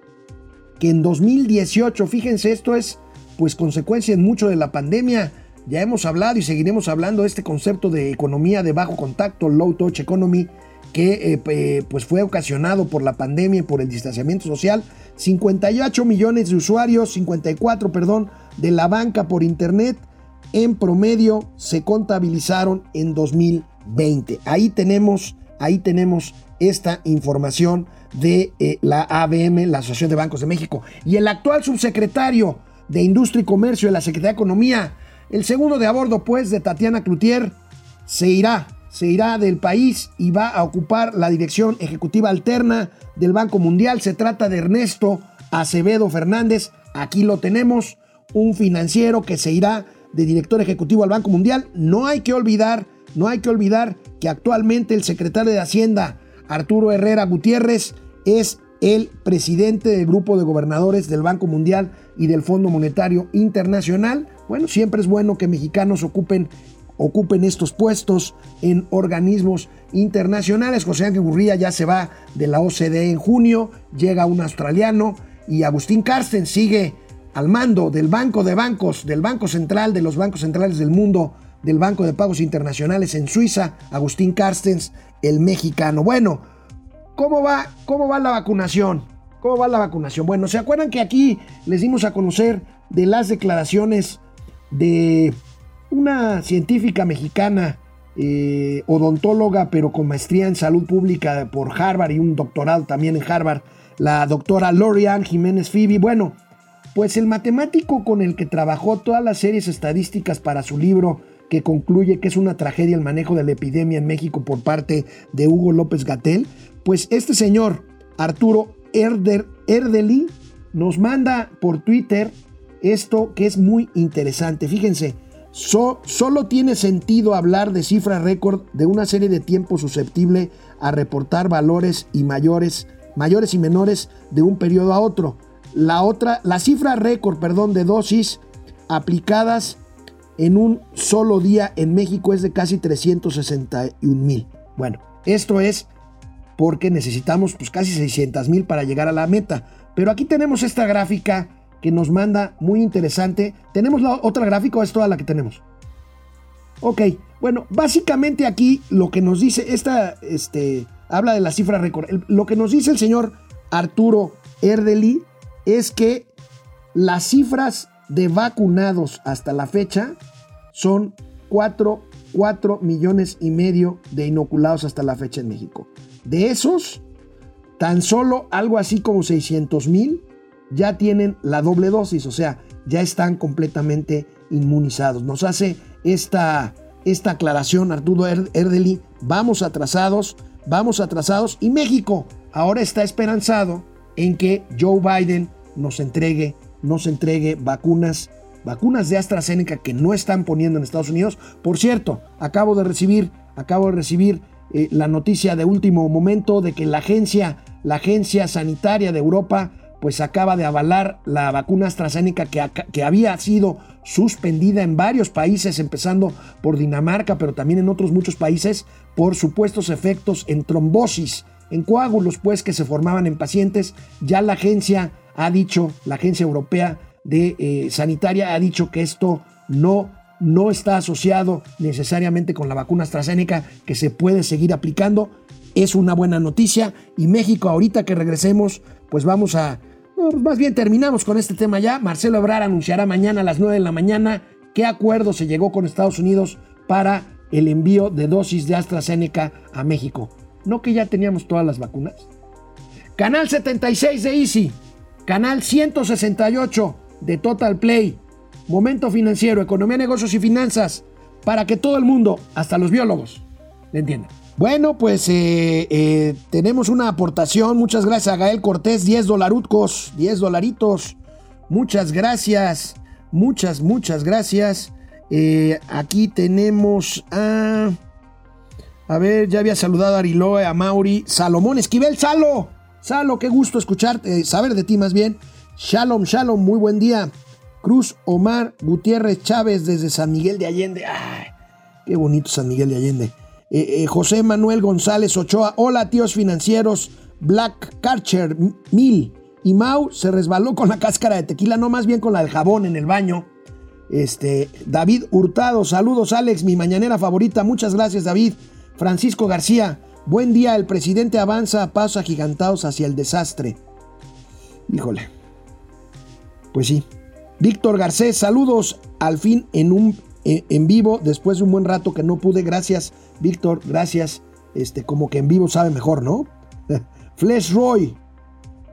que en 2018. Fíjense, esto es pues consecuencia en mucho de la pandemia. Ya hemos hablado y seguiremos hablando de este concepto de economía de bajo contacto, low touch economy, que eh, pues fue ocasionado por la pandemia y por el distanciamiento social. 58 millones de usuarios, 54, perdón, de la banca por internet en promedio se contabilizaron en 2020. Ahí tenemos, ahí tenemos esta información de eh, la ABM, la Asociación de Bancos de México. Y el actual subsecretario de Industria y Comercio de la Secretaría de Economía, el segundo de a bordo, pues, de Tatiana Cloutier, se irá se irá del país y va a ocupar la dirección ejecutiva alterna del Banco Mundial. Se trata de Ernesto Acevedo Fernández. Aquí lo tenemos, un financiero que se irá de director ejecutivo al Banco Mundial. No hay que olvidar, no hay que olvidar que actualmente el secretario de Hacienda, Arturo Herrera Gutiérrez, es el presidente del grupo de gobernadores del Banco Mundial y del Fondo Monetario Internacional. Bueno, siempre es bueno que mexicanos ocupen ocupen estos puestos en organismos internacionales. José Ángel Gurría ya se va de la OCDE en junio, llega un australiano y Agustín Carsten sigue al mando del Banco de Bancos, del Banco Central, de los bancos centrales del mundo, del Banco de Pagos Internacionales en Suiza, Agustín Carstens, el mexicano. Bueno, ¿cómo va, cómo va la vacunación? ¿Cómo va la vacunación? Bueno, ¿se acuerdan que aquí les dimos a conocer de las declaraciones de una científica mexicana, eh, odontóloga, pero con maestría en salud pública por Harvard y un doctorado también en Harvard, la doctora Lorian Jiménez Phoebe? Bueno, pues el matemático con el que trabajó todas las series estadísticas para su libro, que concluye que es una tragedia el manejo de la epidemia en México por parte de Hugo López Gatel, pues este señor, Arturo Erder, Erdeli, nos manda por Twitter esto que es muy interesante. Fíjense, solo tiene sentido hablar de cifra récord de una serie de tiempo susceptible a reportar valores y mayores, mayores y menores de un periodo a otro. La otra, la cifra récord, perdón, de dosis aplicadas en un solo día en México es de casi 361 mil. Bueno, esto es porque necesitamos pues casi 600 mil para llegar a la meta. Pero aquí tenemos esta gráfica que nos manda muy interesante. ¿Tenemos la otra gráfica es toda la que tenemos? Ok, bueno, básicamente aquí lo que nos dice, esta, este, habla de la cifra récord. Lo que nos dice el señor Arturo Erdeli es que las cifras de vacunados hasta la fecha son 4, 4 millones y medio de inoculados hasta la fecha en México. De esos, tan solo algo así como 600 mil ya tienen la doble dosis, o sea, ya están completamente inmunizados. Nos hace esta, esta aclaración Arturo Erdeli, vamos atrasados, vamos atrasados y México ahora está esperanzado en que Joe Biden nos entregue, nos entregue vacunas, vacunas de AstraZeneca que no están poniendo en Estados Unidos. Por cierto, acabo de recibir, acabo de recibir eh, la noticia de último momento de que la agencia, la agencia sanitaria de Europa, pues acaba de avalar la vacuna AstraZeneca que, que había sido suspendida en varios países, empezando por Dinamarca, pero también en otros muchos países, por supuestos efectos en trombosis, en coágulos, pues que se formaban en pacientes. Ya la agencia ha dicho, la Agencia Europea de eh, Sanitaria ha dicho que esto no, no está asociado necesariamente con la vacuna AstraZeneca, que se puede seguir aplicando. Es una buena noticia y México ahorita que regresemos, pues vamos a, más bien terminamos con este tema ya. Marcelo Ebrard anunciará mañana a las 9 de la mañana qué acuerdo se llegó con Estados Unidos para el envío de dosis de AstraZeneca a México. ¿No que ya teníamos todas las vacunas? Canal 76 de Easy Canal 168 de Total Play. Momento financiero, economía, negocios y finanzas. Para que todo el mundo, hasta los biólogos, le entiendan. Bueno, pues eh, eh, tenemos una aportación. Muchas gracias a Gael Cortés, 10 dolarucos, 10 dolaritos. Muchas gracias, muchas, muchas gracias. Eh, aquí tenemos a... A ver, ya había saludado a Ariloe, a Mauri. Salomón Esquivel, Salo. Salo, qué gusto escucharte, saber de ti más bien. Shalom, shalom, muy buen día. Cruz Omar Gutiérrez Chávez desde San Miguel de Allende. Ay, qué bonito San Miguel de Allende. Eh, eh, José Manuel González Ochoa. Hola, tíos financieros. Black Karcher Mil. Y Mau se resbaló con la cáscara de tequila, no más bien con la del jabón en el baño. Este, David Hurtado, saludos Alex, mi mañanera favorita. Muchas gracias, David. Francisco García, Buen día, el presidente avanza a pasos agigantados hacia el desastre. Híjole. Pues sí. Víctor Garcés, saludos al fin en un en vivo después de un buen rato que no pude. Gracias, Víctor, gracias. Este, como que en vivo sabe mejor, ¿no? Flesh Roy.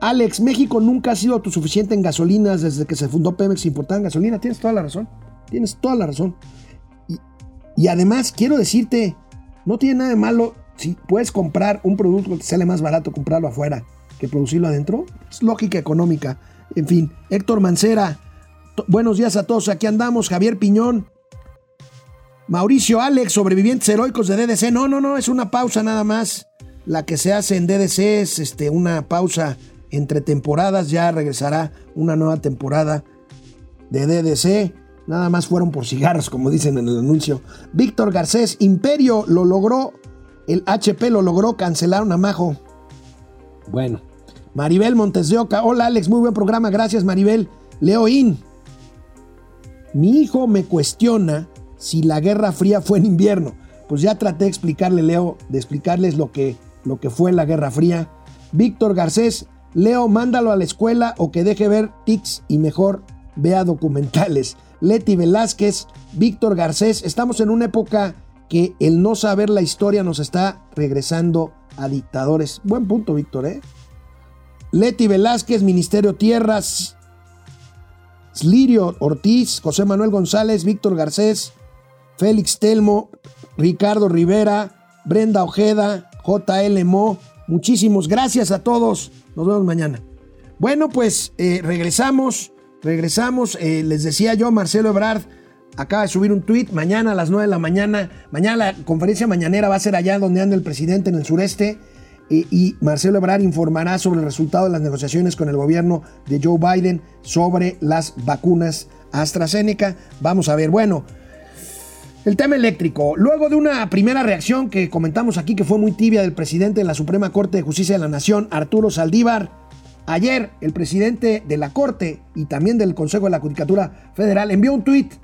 Alex, México nunca ha sido autosuficiente en gasolinas desde que se fundó Pemex importar gasolina. Tienes toda la razón. Tienes toda la razón. Y, además, quiero decirte, no tiene nada de malo si puedes comprar un producto que sale más barato comprarlo afuera que producirlo adentro, es lógica económica. En fin, Héctor Mancera, buenos días a todos, aquí andamos, Javier Piñón, Mauricio Alex, sobrevivientes heroicos de DDC. No, no, no, es una pausa nada más. La que se hace en DDC es este, una pausa entre temporadas, ya regresará una nueva temporada de DDC. Nada más fueron por cigarros, como dicen en el anuncio. Víctor Garcés, Imperio lo logró. El HP lo logró, cancelaron a Majo. Bueno. Maribel Montes de Oca. Hola Alex, muy buen programa. Gracias Maribel. Leo In. Mi hijo me cuestiona si la Guerra Fría fue en invierno. Pues ya traté de explicarle, Leo, de explicarles lo que, lo que fue la Guerra Fría. Víctor Garcés, Leo, mándalo a la escuela o que deje ver tics y mejor vea documentales. Leti Velázquez, Víctor Garcés, estamos en una época que el no saber la historia nos está regresando a dictadores. Buen punto, Víctor, ¿eh? Leti Velázquez, Ministerio Tierras, Slirio Ortiz, José Manuel González, Víctor Garcés, Félix Telmo, Ricardo Rivera, Brenda Ojeda, JL Mo. Muchísimos gracias a todos. Nos vemos mañana. Bueno, pues eh, regresamos, regresamos. Eh, les decía yo, Marcelo Ebrard acaba de subir un tweet. Mañana a las 9 de la mañana, mañana la conferencia mañanera va a ser allá donde anda el presidente en el sureste. Y Marcelo Ebrard informará sobre el resultado de las negociaciones con el gobierno de Joe Biden sobre las vacunas AstraZeneca. Vamos a ver, bueno, el tema eléctrico. Luego de una primera reacción que comentamos aquí que fue muy tibia del presidente de la Suprema Corte de Justicia de la Nación, Arturo Saldívar, ayer el presidente de la Corte y también del Consejo de la Judicatura Federal envió un tuit,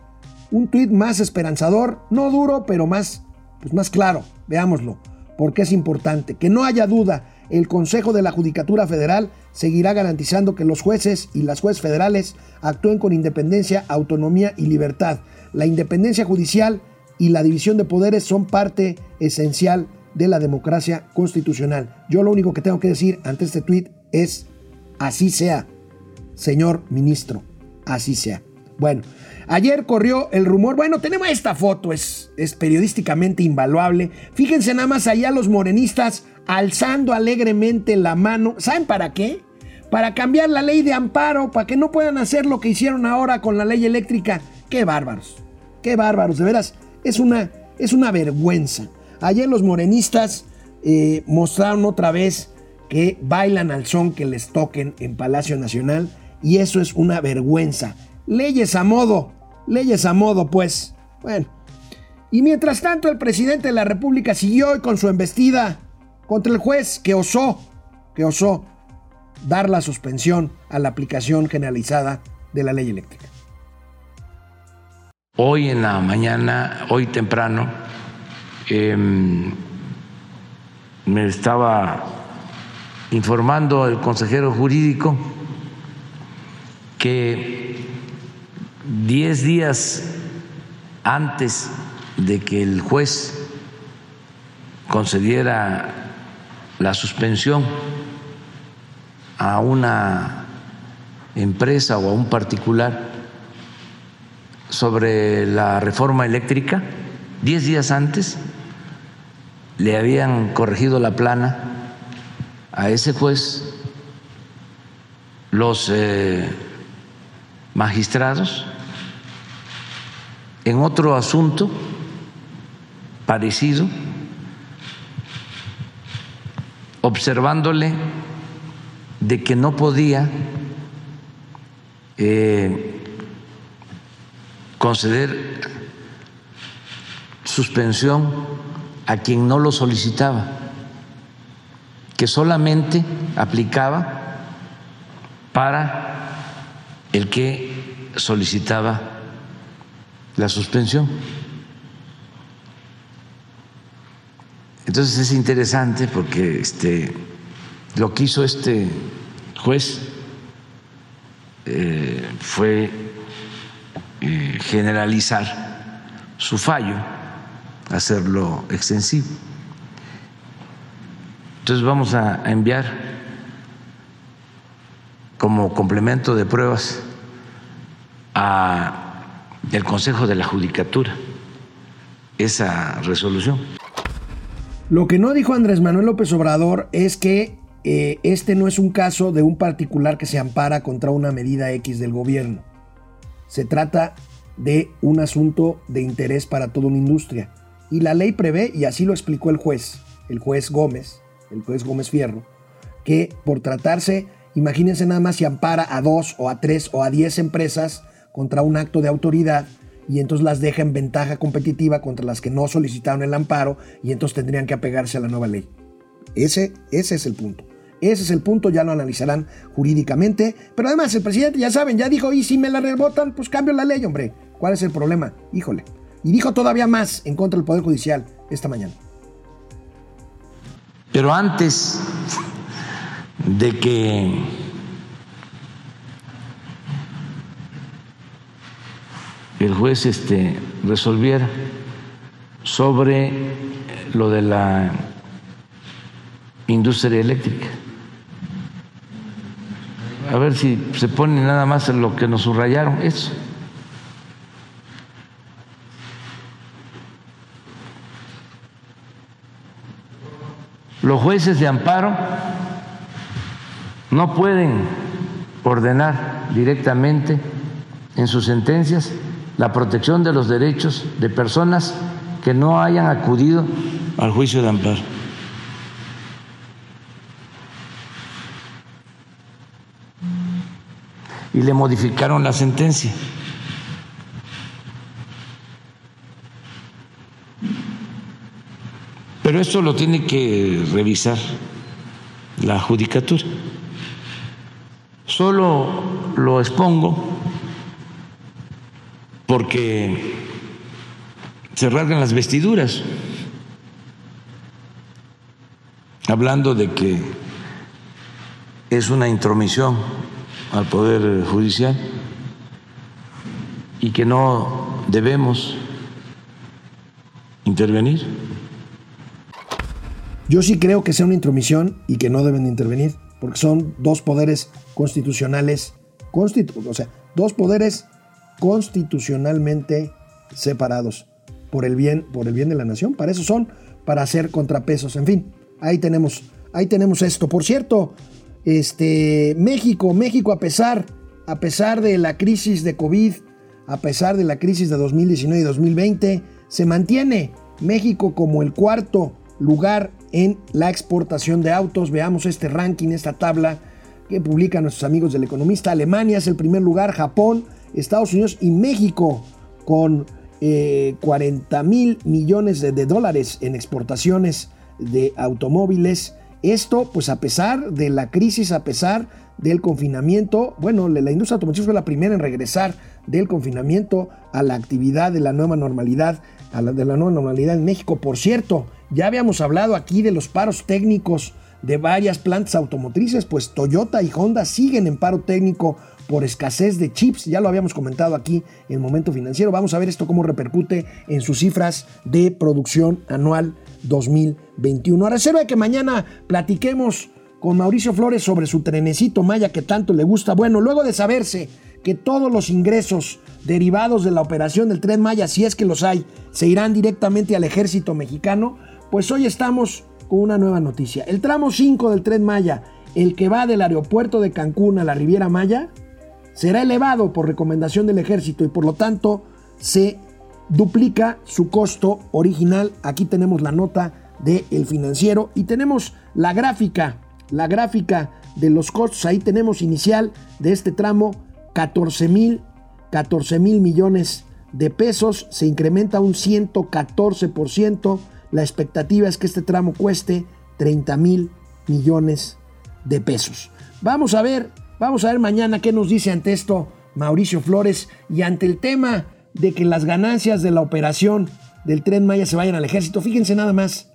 un tuit más esperanzador, no duro, pero más, pues más claro. Veámoslo, porque es importante. Que no haya duda, el Consejo de la Judicatura Federal seguirá garantizando que los jueces y las jueces federales actúen con independencia, autonomía y libertad la independencia judicial y la división de poderes son parte esencial de la democracia constitucional. Yo lo único que tengo que decir ante este tuit es, así sea, señor ministro, así sea. Bueno, ayer corrió el rumor, bueno, tenemos esta foto, es, es periodísticamente invaluable. Fíjense nada más allá los morenistas alzando alegremente la mano. ¿Saben para qué? Para cambiar la ley de amparo, para que no puedan hacer lo que hicieron ahora con la ley eléctrica. ¡Qué bárbaros! Qué bárbaros, de veras, es una, es una vergüenza. Ayer los morenistas eh, mostraron otra vez que bailan al son que les toquen en Palacio Nacional y eso es una vergüenza. Leyes a modo, leyes a modo, pues. Bueno. Y mientras tanto, el presidente de la República siguió con su embestida contra el juez que osó, que osó dar la suspensión a la aplicación generalizada de la ley eléctrica. Hoy en la mañana, hoy temprano, em, me estaba informando el consejero jurídico que diez días antes de que el juez concediera la suspensión a una empresa o a un particular sobre la reforma eléctrica, diez días antes le habían corregido la plana a ese juez los eh, magistrados en otro asunto parecido, observándole de que no podía eh, conceder suspensión a quien no lo solicitaba, que solamente aplicaba para el que solicitaba la suspensión. Entonces es interesante porque este, lo que hizo este juez eh, fue eh, generalizar su fallo, hacerlo extensivo. Entonces vamos a, enviar como complemento de pruebas a el Consejo de la Judicatura esa resolución. Lo que no dijo Andrés Manuel López Obrador es que eh, este no es un caso de un particular que se ampara contra una medida X del gobierno. Se trata de un asunto de interés para toda una industria. Y la ley prevé, y así lo explicó el juez, el juez Gómez, el juez Gómez Fierro, que por tratarse, imagínense nada más si ampara a dos o a tres o a diez empresas contra un acto de autoridad y entonces las deja en ventaja competitiva contra las que no solicitaron el amparo y entonces tendrían que apegarse a la nueva ley. Ese, ese es el punto. Ese es el punto, ya lo analizarán jurídicamente. Pero además el presidente, ya saben, ya dijo, y si me la rebotan, pues cambio la ley, hombre. ¿Cuál es el problema? Híjole. Y dijo todavía más en contra del Poder Judicial esta mañana. Pero antes de que el juez este, resolviera sobre lo de la industria eléctrica. A ver si se pone nada más en lo que nos subrayaron, eso. Los jueces de amparo no pueden ordenar directamente en sus sentencias la protección de los derechos de personas que no hayan acudido al juicio de amparo. Y le modificaron la sentencia. Pero esto lo tiene que revisar la judicatura. Solo lo expongo porque se rasgan las vestiduras, hablando de que es una intromisión al Poder Judicial y que no debemos intervenir. Yo sí creo que sea una intromisión y que no deben intervenir, porque son dos poderes constitucionales, constitu o sea, dos poderes constitucionalmente separados por el bien, por el bien de la nación. Para eso son, para hacer contrapesos. En fin, ahí tenemos, ahí tenemos esto. Por cierto, este, México, México a pesar, a pesar de la crisis de COVID, a pesar de la crisis de 2019 y 2020, se mantiene México como el cuarto lugar en la exportación de autos. Veamos este ranking, esta tabla que publican nuestros amigos del economista. Alemania es el primer lugar, Japón Estados Unidos y México con 40 eh, mil millones de, dólares en exportaciones de automóviles. Esto, pues a pesar de la crisis, a pesar del confinamiento, bueno, la industria automotriz fue la primera en regresar del confinamiento a la actividad de la nueva normalidad, de la nueva normalidad en México. Por cierto, ya habíamos hablado aquí de los paros técnicos de varias plantas automotrices, pues Toyota y Honda siguen en paro técnico por escasez de chips. Ya lo habíamos comentado aquí en momento financiero. Vamos a ver esto cómo repercute en sus cifras de producción anual 2021. A reserva de que mañana platiquemos con Mauricio Flores sobre su trenecito Maya que tanto le gusta. Bueno, luego de saberse que todos los ingresos derivados de la operación del tren Maya, si es que los hay, se irán directamente al ejército mexicano, pues hoy estamos con una nueva noticia. El tramo 5 del tren Maya, el que va del aeropuerto de Cancún a la Riviera Maya, será elevado por recomendación del ejército y por lo tanto se duplica su costo original. Aquí tenemos la nota del el financiero y tenemos la gráfica, la gráfica de los costos. Ahí tenemos inicial de este tramo 14 mil, 14 mil millones de pesos. Se incrementa un 114%. La expectativa es que este tramo cueste 30 mil millones de pesos. Vamos a ver Vamos a ver mañana qué nos dice ante esto Mauricio Flores y ante el tema de que las ganancias de la operación del tren Maya se vayan al ejército. Fíjense nada más,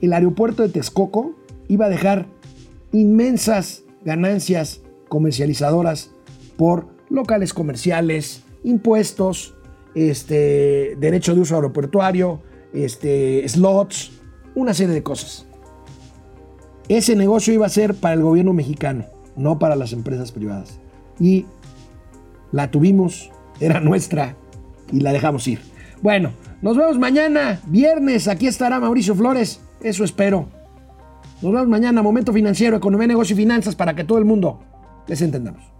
el aeropuerto de Texcoco iba a dejar inmensas ganancias comercializadoras por locales comerciales, impuestos, este, derecho de uso aeroportuario, este, slots, una serie de cosas. Ese negocio iba a ser para el gobierno mexicano no para las empresas privadas. Y la tuvimos, era nuestra y la dejamos ir. Bueno, nos vemos mañana, viernes, aquí estará Mauricio Flores, eso espero. Nos vemos mañana, Momento Financiero, Economía, Negocio y Finanzas para que todo el mundo les entendamos.